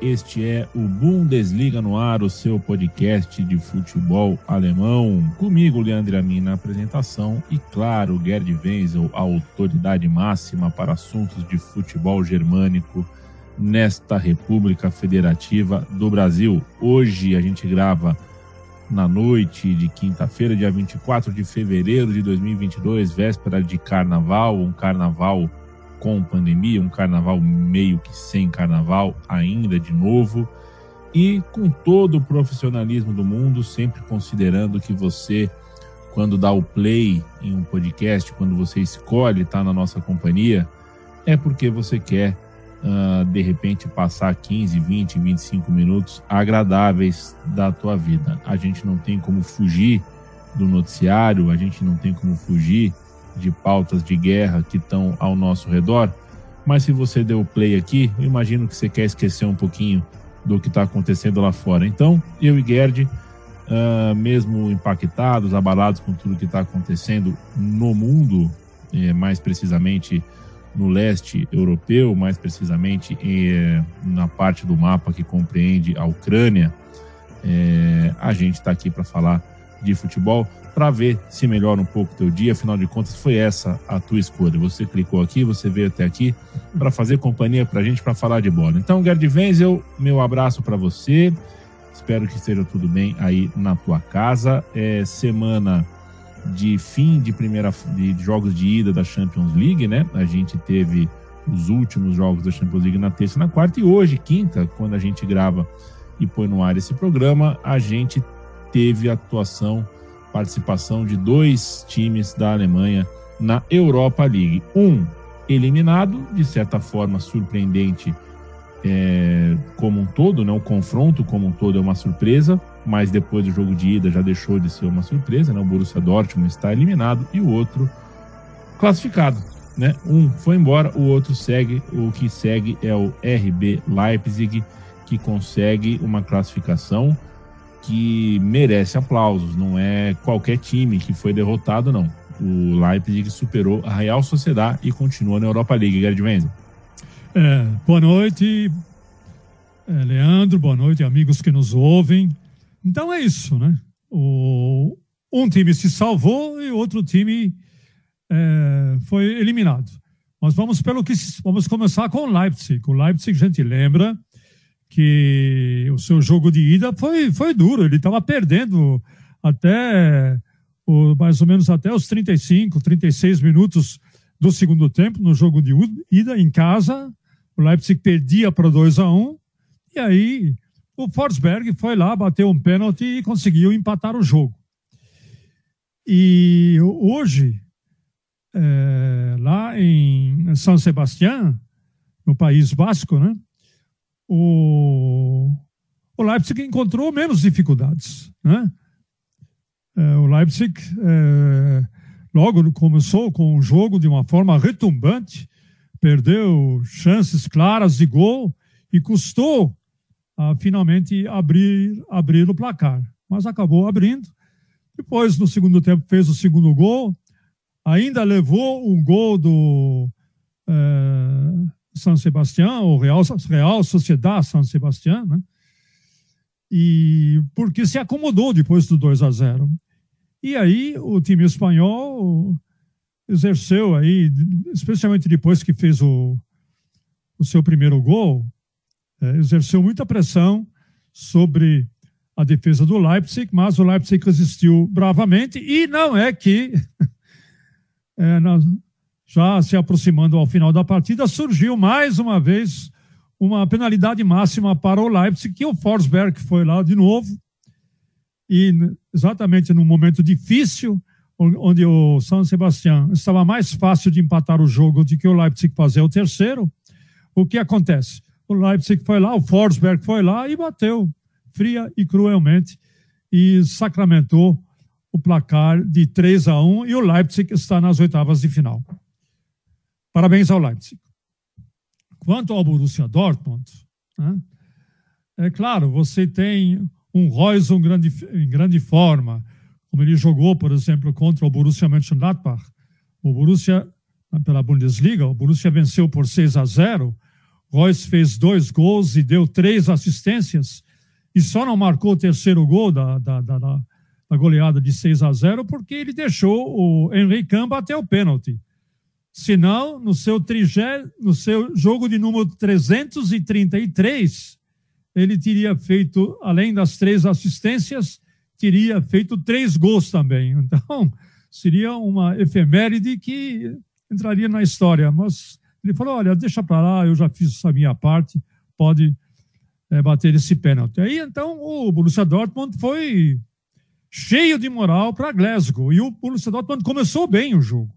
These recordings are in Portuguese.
Este é o Bundesliga no ar, o seu podcast de futebol alemão. Comigo, Leandro Amin, na apresentação e, claro, Gerd Wenzel, a autoridade máxima para assuntos de futebol germânico nesta República Federativa do Brasil. Hoje a gente grava na noite de quinta-feira, dia 24 de fevereiro de 2022, véspera de carnaval, um carnaval com pandemia, um carnaval meio que sem carnaval ainda de novo, e com todo o profissionalismo do mundo, sempre considerando que você, quando dá o play em um podcast, quando você escolhe estar na nossa companhia, é porque você quer, uh, de repente, passar 15, 20, 25 minutos agradáveis da tua vida. A gente não tem como fugir do noticiário, a gente não tem como fugir de pautas de guerra que estão ao nosso redor. Mas se você deu play aqui, eu imagino que você quer esquecer um pouquinho do que está acontecendo lá fora. Então, eu e Gerd, uh, mesmo impactados, abalados com tudo que está acontecendo no mundo, eh, mais precisamente no leste europeu, mais precisamente eh, na parte do mapa que compreende a Ucrânia, eh, a gente está aqui para falar de futebol para ver se melhora um pouco o teu dia. Afinal de contas, foi essa a tua escolha. Você clicou aqui, você veio até aqui para fazer companhia para a gente, para falar de bola. Então, Gerd Wenzel, meu abraço para você. Espero que esteja tudo bem aí na tua casa. É semana de fim de primeira de jogos de ida da Champions League, né? A gente teve os últimos jogos da Champions League na terça e na quarta e hoje, quinta, quando a gente grava e põe no ar esse programa, a gente teve atuação participação de dois times da Alemanha na Europa League. Um eliminado, de certa forma surpreendente é, como um todo, né? o confronto como um todo é uma surpresa, mas depois do jogo de ida já deixou de ser uma surpresa, né? o Borussia Dortmund está eliminado e o outro classificado. Né? Um foi embora, o outro segue, o que segue é o RB Leipzig, que consegue uma classificação que merece aplausos. Não é qualquer time que foi derrotado, não. O Leipzig superou a Real Sociedade e continua na Europa League. Gerd Wenzel. É, boa noite, é, Leandro. Boa noite, amigos que nos ouvem. Então é isso, né? O, um time se salvou e outro time é, foi eliminado. Mas vamos pelo que vamos começar com o Leipzig. O Leipzig, a gente lembra, que o seu jogo de ida foi, foi duro. Ele estava perdendo até o, mais ou menos até os 35, 36 minutos do segundo tempo no jogo de ida em casa. O Leipzig perdia para 2 a 1 e aí o Forsberg foi lá, bateu um pênalti e conseguiu empatar o jogo. E hoje, é, lá em São Sebastião, no País Basco, né? O, o Leipzig encontrou menos dificuldades. Né? É, o Leipzig é, logo começou com o jogo de uma forma retumbante, perdeu chances claras de gol e custou a, finalmente abrir, abrir o placar. Mas acabou abrindo. Depois, no segundo tempo, fez o segundo gol. Ainda levou um gol do, é, são Sebastião, ou Real, Real Sociedade São Sebastião, né? E porque se acomodou depois do 2 a 0. E aí o time espanhol exerceu aí, especialmente depois que fez o, o seu primeiro gol, é, exerceu muita pressão sobre a defesa do Leipzig, mas o Leipzig resistiu bravamente e não é que é, já se aproximando ao final da partida, surgiu mais uma vez uma penalidade máxima para o Leipzig, que o Forsberg foi lá de novo, e exatamente no momento difícil, onde o São Sebastião estava mais fácil de empatar o jogo do que o Leipzig fazer o terceiro, o que acontece? O Leipzig foi lá, o Forsberg foi lá e bateu, fria e cruelmente e sacramentou o placar de 3 a 1 e o Leipzig está nas oitavas de final. Parabéns ao Leipzig. Quanto ao Borussia Dortmund, né, é claro, você tem um Reus em grande, em grande forma, como ele jogou, por exemplo, contra o Borussia Mönchengladbach. O Borussia, pela Bundesliga, o Borussia venceu por 6 a 0. Reus fez dois gols e deu três assistências e só não marcou o terceiro gol da, da, da, da goleada de 6 a 0 porque ele deixou o Henrique Camba até o pênalti. Senão, no seu, trigé, no seu jogo de número 333, ele teria feito, além das três assistências, teria feito três gols também. Então, seria uma efeméride que entraria na história. Mas ele falou: olha, deixa para lá, eu já fiz a minha parte, pode é, bater esse pênalti. Aí, então, o Borussia Dortmund foi cheio de moral para Glasgow. E o Borussia Dortmund começou bem o jogo.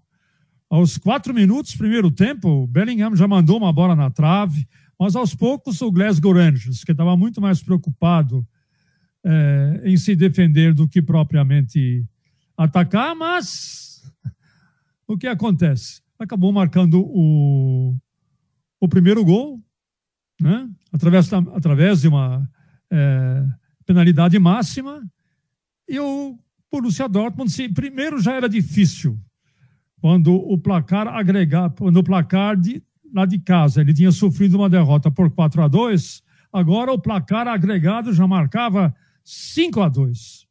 Aos quatro minutos, primeiro tempo, o Bellingham já mandou uma bola na trave, mas aos poucos o Glasgow Rangers, que estava muito mais preocupado é, em se defender do que propriamente atacar, mas o que acontece? Acabou marcando o, o primeiro gol, né? através, através de uma é, penalidade máxima, e o Borussia Dortmund, se, primeiro já era difícil, quando o placar agregar, quando o placar de, lá de casa ele tinha sofrido uma derrota por 4 a 2, agora o placar agregado já marcava 5 a 2.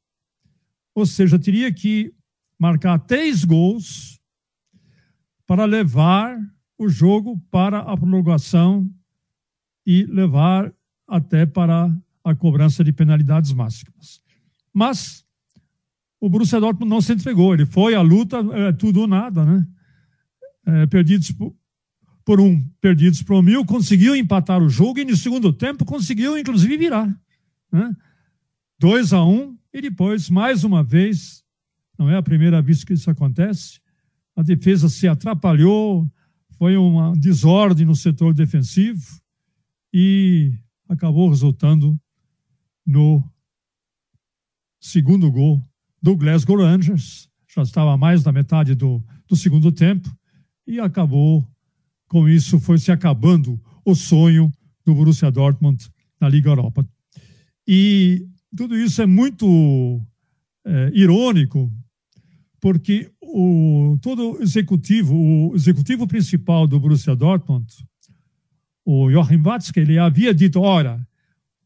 Ou seja, teria que marcar três gols para levar o jogo para a prorrogação e levar até para a cobrança de penalidades máximas. Mas o Borussia Dortmund não se entregou. Ele foi à luta, é, tudo ou nada, né? É, perdidos por, por, um, perdidos por mil, conseguiu empatar o jogo e no segundo tempo conseguiu, inclusive, virar. Né? 2 a 1 um, e depois, mais uma vez, não é a primeira vez que isso acontece, a defesa se atrapalhou, foi uma desordem no setor defensivo e acabou resultando no segundo gol do Glasgow Rangers, já estava mais da metade do, do segundo tempo, e acabou, com isso, foi se acabando o sonho do Borussia Dortmund na Liga Europa. E tudo isso é muito é, irônico, porque o, todo executivo, o executivo principal do Borussia Dortmund, o Joachim Watzke, ele havia dito, ora,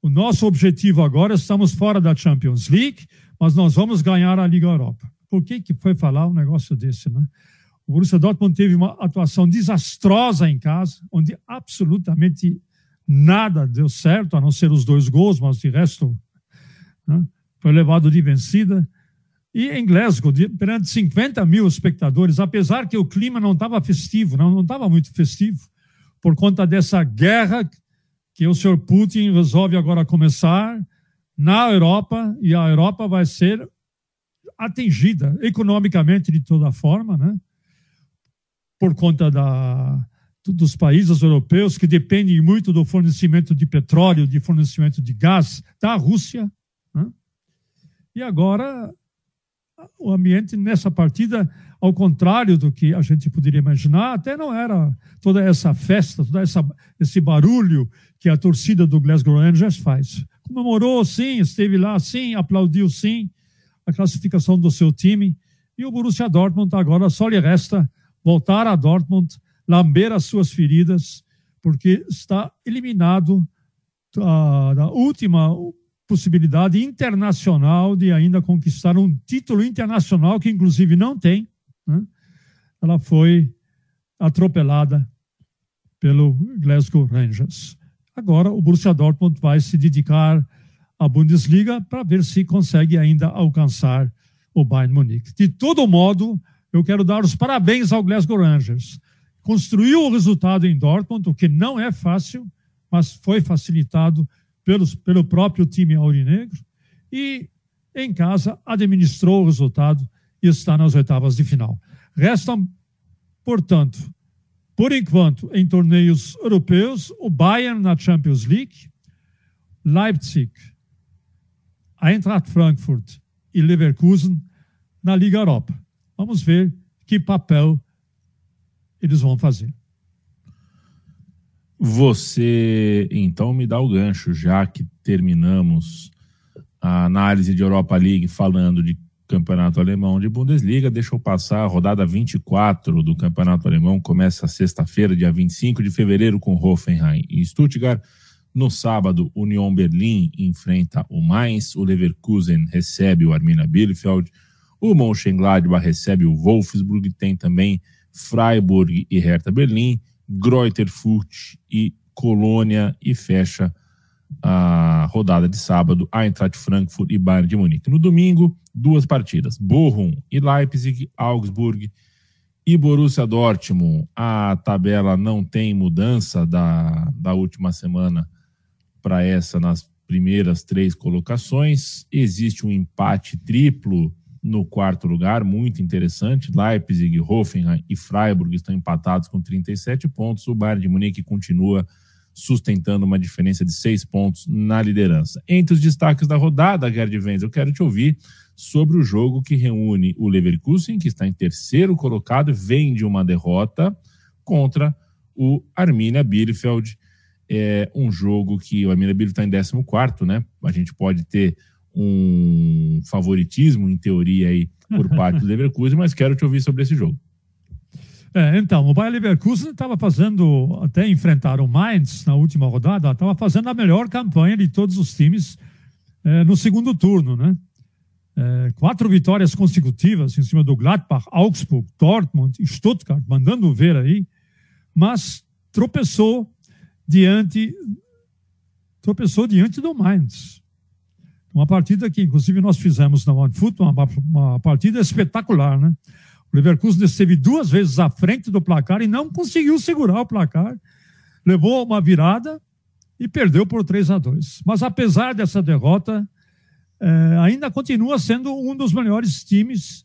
o nosso objetivo agora, estamos fora da Champions League, mas nós vamos ganhar a Liga Europa. Por que, que foi falar um negócio desse, né? O Borussia Dortmund teve uma atuação desastrosa em casa, onde absolutamente nada deu certo, a não ser os dois gols, mas de resto né? foi levado de vencida. E em Glasgow, de, perante 50 mil espectadores, apesar que o clima não estava festivo, não estava muito festivo, por conta dessa guerra que o senhor Putin resolve agora começar na Europa, e a Europa vai ser atingida economicamente de toda forma, né? por conta da, dos países europeus que dependem muito do fornecimento de petróleo, de fornecimento de gás da Rússia. Né? E agora o ambiente nessa partida, ao contrário do que a gente poderia imaginar, até não era toda essa festa, todo essa, esse barulho que a torcida do Glasgow Rangers faz comemorou sim, esteve lá sim, aplaudiu sim a classificação do seu time. E o Borussia Dortmund agora só lhe resta voltar a Dortmund, lamber as suas feridas, porque está eliminado uh, da última possibilidade internacional de ainda conquistar um título internacional que inclusive não tem. Né? Ela foi atropelada pelo Glasgow Rangers. Agora o Borussia Dortmund vai se dedicar à Bundesliga para ver se consegue ainda alcançar o Bayern Munique. De todo modo, eu quero dar os parabéns ao Glasgow Rangers. Construiu o resultado em Dortmund, o que não é fácil, mas foi facilitado pelos, pelo próprio time aurinegro e em casa administrou o resultado e está nas oitavas de final. Restam, portanto, por enquanto, em torneios europeus, o Bayern na Champions League, Leipzig Eintracht Frankfurt e Leverkusen na Liga Europa. Vamos ver que papel eles vão fazer. Você então me dá o gancho, já que terminamos a análise de Europa League falando de Campeonato Alemão de Bundesliga. Deixa eu passar a rodada 24 do Campeonato Alemão. Começa sexta-feira, dia 25 de fevereiro, com Hoffenheim e Stuttgart. No sábado, Union Berlim enfrenta o Mainz, o Leverkusen recebe o Arminia Bielefeld, o Mönchengladbach recebe o Wolfsburg, tem também Freiburg e Hertha Berlim, Greuther Fürth e Colônia e fecha a rodada de sábado, Eintracht Frankfurt e Bayern de Munique. No domingo, duas partidas, Bochum e Leipzig, Augsburg e Borussia Dortmund. A tabela não tem mudança da, da última semana para essa nas primeiras três colocações. Existe um empate triplo no quarto lugar, muito interessante. Leipzig, Hoffenheim e Freiburg estão empatados com 37 pontos. O Bayern de Munique continua sustentando uma diferença de seis pontos na liderança. Entre os destaques da rodada, Gerd Wenz, eu quero te ouvir sobre o jogo que reúne o Leverkusen, que está em terceiro colocado, vem de uma derrota, contra o Arminia Bielefeld. É um jogo que o Arminia Bielefeld está em 14, né? A gente pode ter um favoritismo, em teoria, aí, por parte do Leverkusen, mas quero te ouvir sobre esse jogo. É, então, o Bayer Leverkusen estava fazendo, até enfrentar o Mainz na última rodada, estava fazendo a melhor campanha de todos os times é, no segundo turno, né? É, quatro vitórias consecutivas em cima do Gladbach, Augsburg, Dortmund e Stuttgart, mandando ver aí, mas tropeçou diante tropeçou diante do Mainz. Uma partida que, inclusive, nós fizemos na OneFoot, uma, uma partida espetacular, né? O Leverkusen esteve duas vezes à frente do placar e não conseguiu segurar o placar. Levou uma virada e perdeu por 3 a 2. Mas apesar dessa derrota, eh, ainda continua sendo um dos melhores times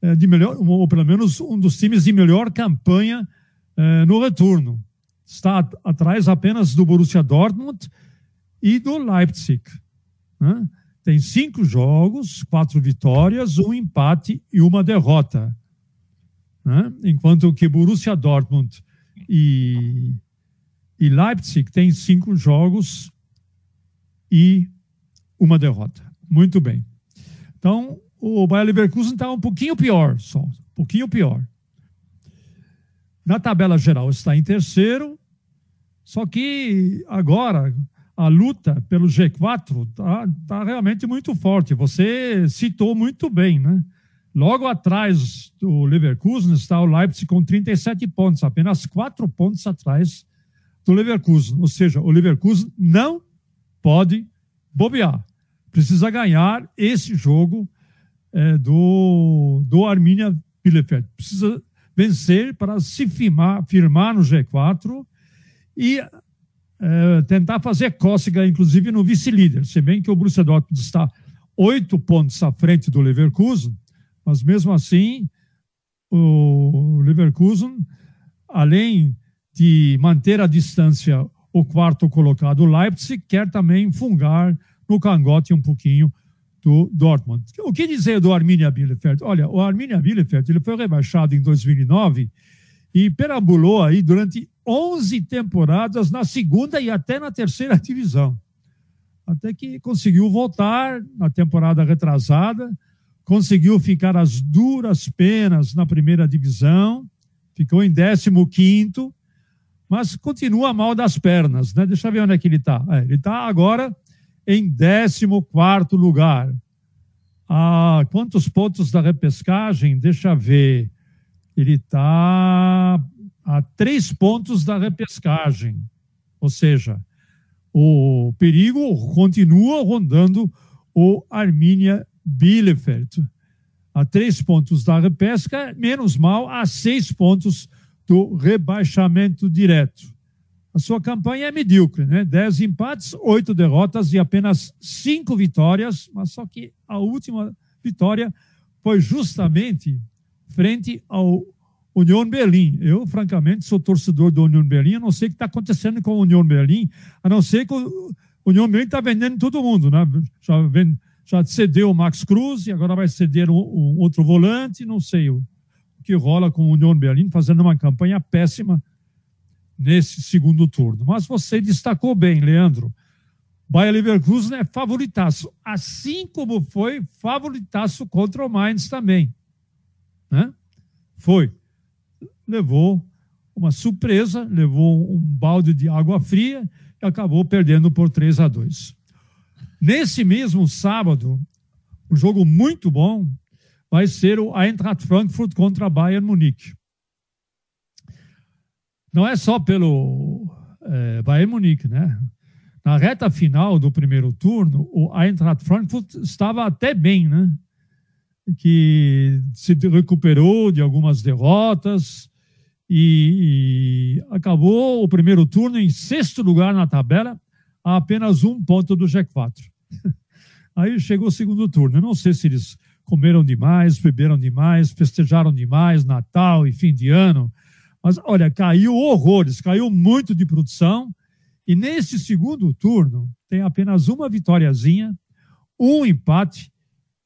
eh, de melhor, ou pelo menos um dos times de melhor campanha eh, no retorno. Está atrás apenas do Borussia Dortmund e do Leipzig. Né? Tem cinco jogos, quatro vitórias, um empate e uma derrota né? enquanto que Borussia Dortmund e, e Leipzig têm cinco jogos e uma derrota. Muito bem. Então, o Bayer Leverkusen está um pouquinho pior, só, um pouquinho pior. Na tabela geral está em terceiro, só que agora a luta pelo G4 está tá realmente muito forte. Você citou muito bem, né? Logo atrás do Leverkusen está o Leipzig com 37 pontos, apenas 4 pontos atrás do Leverkusen. Ou seja, o Leverkusen não pode bobear. Precisa ganhar esse jogo é, do, do Arminia Bielefeld. Precisa vencer para se firmar, firmar no G4 e é, tentar fazer cócega, inclusive, no vice-líder. Se bem que o Borussia Dortmund está oito pontos à frente do Leverkusen, mas mesmo assim, o Leverkusen, além de manter a distância o quarto colocado, Leipzig, quer também fungar no cangote um pouquinho do Dortmund. O que dizer do Arminia Bielefeld? Olha, o Arminia Bielefeld ele foi rebaixado em 2009 e perambulou aí durante 11 temporadas na segunda e até na terceira divisão. Até que conseguiu voltar na temporada retrasada, conseguiu ficar as duras penas na primeira divisão, ficou em 15, mas continua mal das pernas, né? Deixa eu ver onde é que ele está. É, ele está agora em 14 lugar. Ah, quantos pontos da repescagem? Deixa eu ver. Ele está a três pontos da repescagem. Ou seja, o perigo continua rondando o Arminia Bielefeld. A três pontos da repesca, menos mal, a seis pontos do rebaixamento direto. A sua campanha é medíocre, né? Dez empates, oito derrotas e apenas cinco vitórias, mas só que a última vitória foi justamente frente ao União Berlim. Eu, francamente, sou torcedor do União Berlim, não sei o que está acontecendo com o União Berlim, a não ser que o União Berlim está vendendo todo mundo, né? Já vende já cedeu o Max Cruz e agora vai ceder um, um outro volante, não sei o que rola com o Union Berlin fazendo uma campanha péssima nesse segundo turno. Mas você destacou bem, Leandro. Bayer Leverkusen é favoritaço, assim como foi favoritaço contra o Mainz também. Né? Foi. Levou uma surpresa, levou um balde de água fria e acabou perdendo por 3 a 2. Nesse mesmo sábado, um jogo muito bom vai ser o Eintracht Frankfurt contra Bayern Munique. Não é só pelo é, Bayern Munique, né? Na reta final do primeiro turno, o Eintracht Frankfurt estava até bem, né? Que se recuperou de algumas derrotas e, e acabou o primeiro turno em sexto lugar na tabela, a apenas um ponto do G4. Aí chegou o segundo turno. Eu não sei se eles comeram demais, beberam demais, festejaram demais, Natal e fim de ano. Mas olha, caiu horrores, caiu muito de produção. E nesse segundo turno, tem apenas uma vitóriazinha, um empate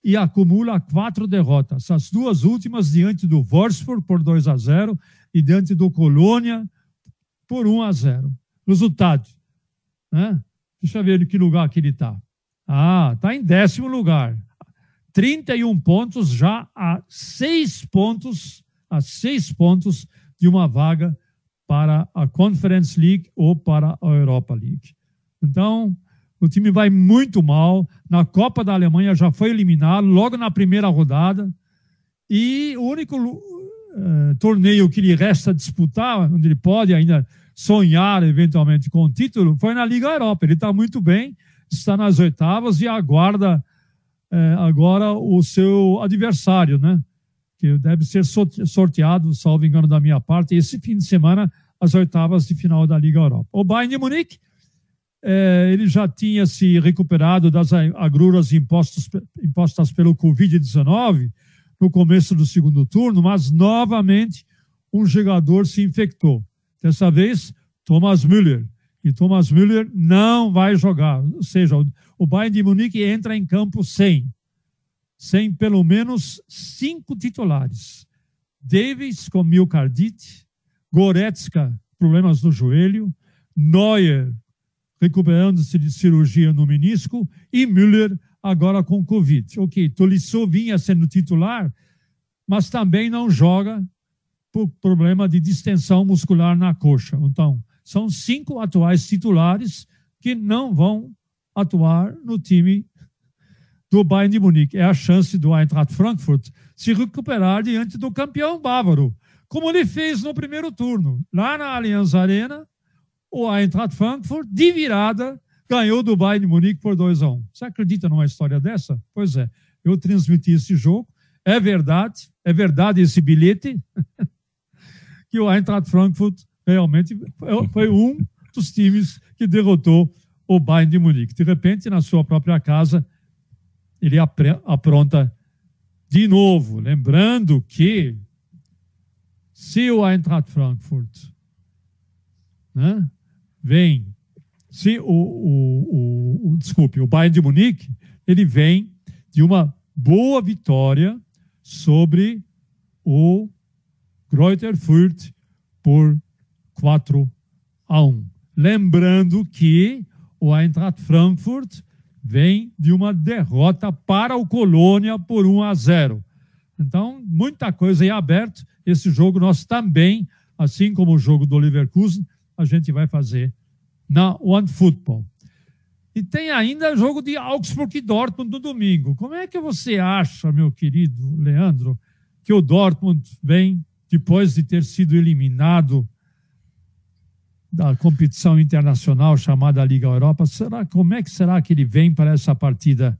e acumula quatro derrotas. As duas últimas diante do Wolfsburg por 2 a 0 e diante do Colônia por 1 a 0. Resultado, né? Deixa eu ver em que lugar que ele está. Ah, está em décimo lugar. 31 pontos, já a seis pontos, a seis pontos de uma vaga para a Conference League ou para a Europa League. Então, o time vai muito mal. Na Copa da Alemanha já foi eliminado logo na primeira rodada. E o único uh, torneio que lhe resta disputar, onde ele pode ainda sonhar eventualmente com o título, foi na Liga Europa. Ele está muito bem, está nas oitavas e aguarda é, agora o seu adversário, né? Que deve ser sorteado, salvo engano da minha parte, esse fim de semana, as oitavas de final da Liga Europa. O Bayern de Munique, é, ele já tinha se recuperado das agruras impostas, impostas pelo Covid-19 no começo do segundo turno, mas novamente um jogador se infectou. Dessa vez, Thomas Müller. E Thomas Müller não vai jogar. Ou seja, o Bayern de Munique entra em campo sem. Sem pelo menos cinco titulares. Davis com miocardite, Goretzka, problemas no joelho, Neuer recuperando-se de cirurgia no menisco e Müller agora com Covid. Ok, Tolisso vinha sendo titular, mas também não joga por problema de distensão muscular na coxa. Então, são cinco atuais titulares que não vão atuar no time do Bayern de Munique. É a chance do Eintracht Frankfurt se recuperar diante do campeão bávaro, como ele fez no primeiro turno. Lá na Allianz Arena, o Eintracht Frankfurt, de virada, ganhou do Bayern de Munique por 2 a 1 um. Você acredita numa história dessa? Pois é, eu transmiti esse jogo. É verdade, é verdade esse bilhete que o Eintracht Frankfurt realmente foi um dos times que derrotou o Bayern de Munique. De repente, na sua própria casa, ele apronta de novo. Lembrando que se o Eintracht Frankfurt né, vem, se o, o, o, desculpe, o Bayern de Munique, ele vem de uma boa vitória sobre o Greuther Fürth por 4 a 1. Lembrando que o Eintracht Frankfurt vem de uma derrota para o Colônia por 1 a 0. Então, muita coisa aí aberto. Esse jogo nós também, assim como o jogo do Leverkusen, a gente vai fazer na One Football. E tem ainda o jogo de Augsburg e Dortmund no domingo. Como é que você acha, meu querido Leandro, que o Dortmund vem depois de ter sido eliminado da competição internacional chamada Liga Europa, será, como é que será que ele vem para essa partida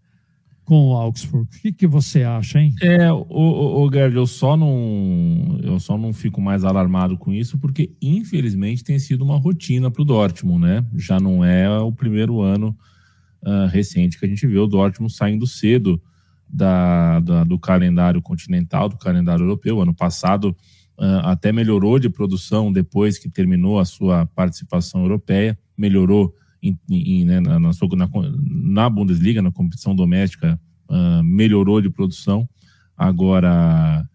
com o Augsburg? O que, que você acha, hein? É, o, o, o Gerd, eu só não eu só não fico mais alarmado com isso porque infelizmente tem sido uma rotina para o Dortmund, né? Já não é o primeiro ano uh, recente que a gente vê o Dortmund saindo cedo da, da, do calendário continental, do calendário europeu. Ano passado até melhorou de produção depois que terminou a sua participação europeia, melhorou em, em, né, na, na, na, Bundesliga, na competição doméstica, uh, melhorou de produção. Agora,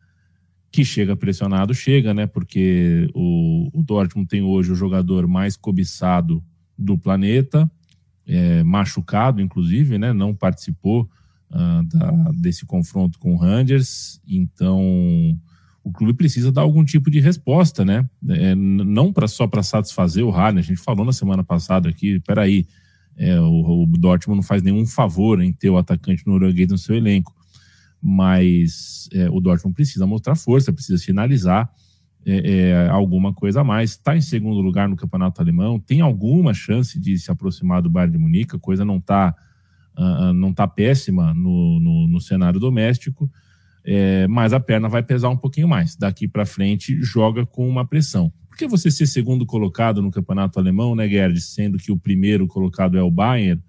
que chega pressionado, chega, né? Porque o, o Dortmund tem hoje o jogador mais cobiçado do planeta, é, machucado, inclusive, né? Não participou uh, da, desse confronto com o Rangers, então o clube precisa dar algum tipo de resposta, né? É, não pra, só para satisfazer o Harden. A gente falou na semana passada aqui, peraí, é, o, o Dortmund não faz nenhum favor em ter o atacante norueguês no seu elenco, mas é, o Dortmund precisa mostrar força, precisa finalizar é, é, alguma coisa a mais. Está em segundo lugar no campeonato alemão, tem alguma chance de se aproximar do Bayern de Munique, a coisa não está uh, não tá péssima no, no, no cenário doméstico é, mas a perna vai pesar um pouquinho mais. Daqui para frente, joga com uma pressão. Por que você ser segundo colocado no campeonato alemão, né, Gerd, sendo que o primeiro colocado é o Bayern,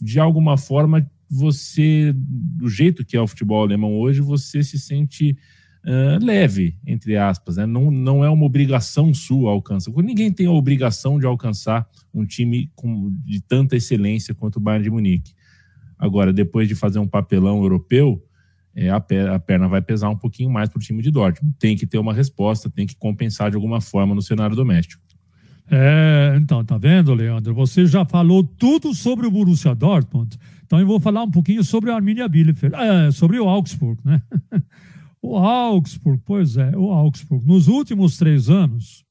de alguma forma você, do jeito que é o futebol alemão hoje, você se sente uh, leve, entre aspas, né? não, não é uma obrigação sua alcançar. Ninguém tem a obrigação de alcançar um time com, de tanta excelência quanto o Bayern de Munique. Agora, depois de fazer um papelão europeu, é, a, perna vai pesar um pouquinho mais para o time de Dortmund. Tem que ter uma resposta, tem que compensar de alguma forma no cenário doméstico. É, então, tá vendo, Leandro? Você já falou tudo sobre o Borussia Dortmund. Então eu vou falar um pouquinho sobre a Arminia Bielefeld, é, sobre o Augsburg, né? O Augsburg, pois é, o Augsburg. Nos últimos três anos,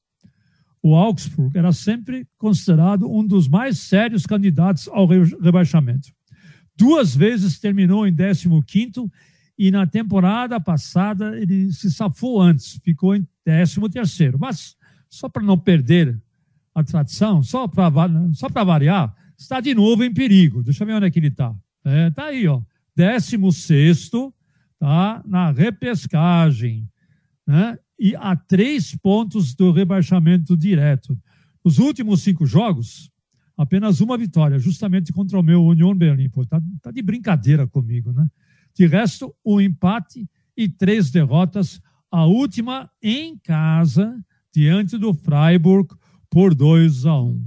o Augsburg era sempre considerado um dos mais sérios candidatos ao rebaixamento. Duas vezes terminou em 15º e na temporada passada ele se safou antes, ficou em 13 terceiro. Mas só para não perder a tradição, só para só variar, está de novo em perigo. Deixa eu ver onde é que ele está. É, tá aí, ó. 16 tá na repescagem, né? E a três pontos do rebaixamento direto. Nos últimos cinco jogos, apenas uma vitória, justamente contra o meu Union Berlim. Pô, tá, tá de brincadeira comigo, né? De resto, um empate e três derrotas, a última em casa, diante do Freiburg, por 2 a 1. Um.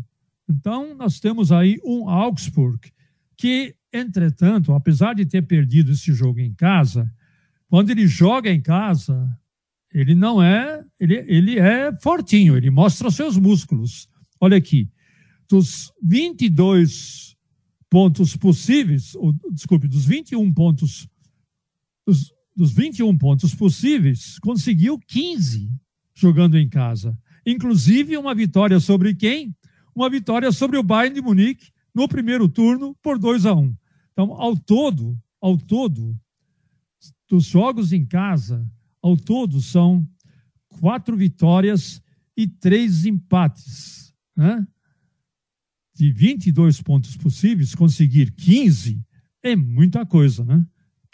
Então, nós temos aí um Augsburg que, entretanto, apesar de ter perdido esse jogo em casa, quando ele joga em casa, ele não é, ele, ele é fortinho, ele mostra seus músculos. Olha aqui, dos 22 pontos possíveis, ou, desculpe, dos 21 pontos dos, dos 21 pontos possíveis, conseguiu 15 jogando em casa. Inclusive uma vitória sobre quem? Uma vitória sobre o Bayern de Munique no primeiro turno por 2 a 1. Então, ao todo, ao todo, dos jogos em casa, ao todo são quatro vitórias e três empates. Né? De 22 pontos possíveis, conseguir 15 é muita coisa, né?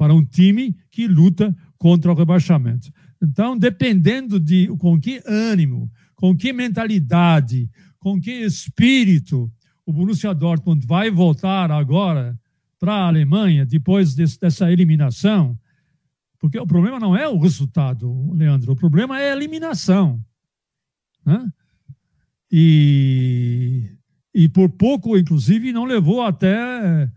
Para um time que luta contra o rebaixamento. Então, dependendo de com que ânimo, com que mentalidade, com que espírito o Borussia Dortmund vai voltar agora para a Alemanha depois desse, dessa eliminação, porque o problema não é o resultado, Leandro, o problema é a eliminação. Né? E, e por pouco, inclusive, não levou até.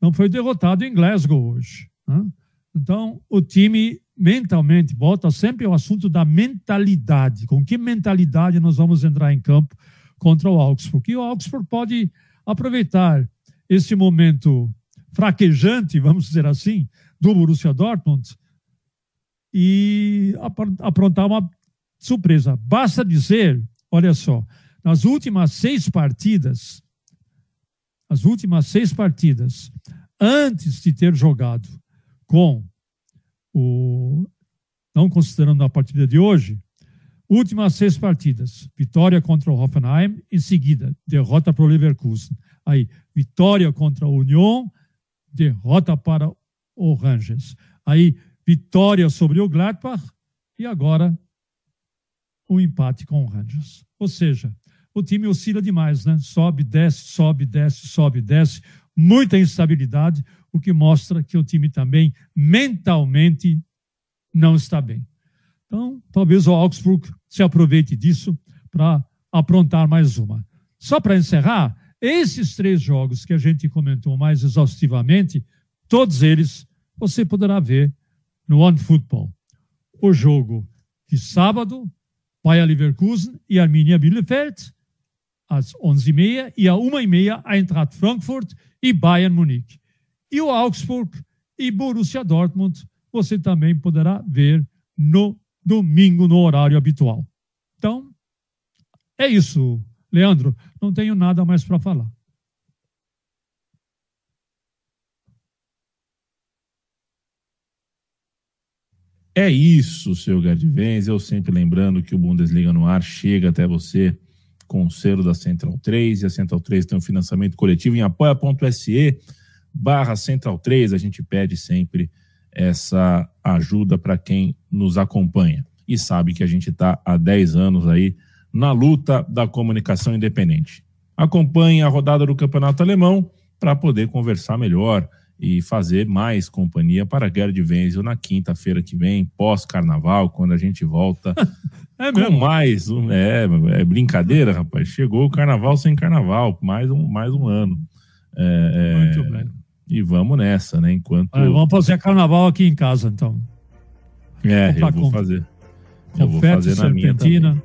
Não foi derrotado em Glasgow hoje. Né? Então, o time mentalmente volta sempre ao assunto da mentalidade. Com que mentalidade nós vamos entrar em campo contra o Augsburg? E o Augsburg pode aproveitar esse momento fraquejante, vamos dizer assim, do Borussia Dortmund e aprontar uma surpresa. Basta dizer, olha só, nas últimas seis partidas, as últimas seis partidas, antes de ter jogado com o. Não considerando a partida de hoje, últimas seis partidas: vitória contra o Hoffenheim, em seguida, derrota para o Leverkusen. Aí, vitória contra o Union, derrota para o Rangers. Aí, vitória sobre o Gladbach e agora o um empate com o Rangers. Ou seja, o time oscila demais, né? Sobe, desce, sobe, desce, sobe, desce, muita instabilidade o que mostra que o time também mentalmente não está bem. Então, talvez o Augsburg se aproveite disso para aprontar mais uma. Só para encerrar, esses três jogos que a gente comentou mais exaustivamente, todos eles você poderá ver no One Football. O jogo de sábado, Bayer Leverkusen e Arminia Bielefeld, às 11h30, e às 1h30, Eintracht Frankfurt e Bayern Munique. E o Augsburg e Borussia Dortmund, você também poderá ver no domingo, no horário habitual. Então, é isso, Leandro. Não tenho nada mais para falar. É isso, seu Gardivens. Eu sempre lembrando que o Bundesliga no ar chega até você com o selo da Central 3 e a Central 3 tem um financiamento coletivo em apoia.se barra Central 3. A gente pede sempre essa ajuda para quem nos acompanha e sabe que a gente está há 10 anos aí na luta da comunicação independente. Acompanhe a rodada do Campeonato Alemão para poder conversar melhor e fazer mais companhia para Gerd Wenzel na quinta-feira que vem, pós-carnaval, quando a gente volta é com mais um. É, é, brincadeira, rapaz. Chegou o carnaval sem carnaval, mais um, mais um ano. É, é Muito bem. E vamos nessa, né? Enquanto. vamos fazer carnaval aqui em casa, então. É, eu vou fazer. Eu vou fazer na minha também.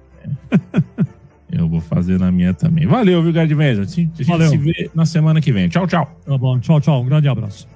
Eu vou fazer na minha também. Valeu, viu, Gerd A gente Valeu. se vê na semana que vem. Tchau, tchau. Tá bom. Tchau, tchau. Um grande abraço.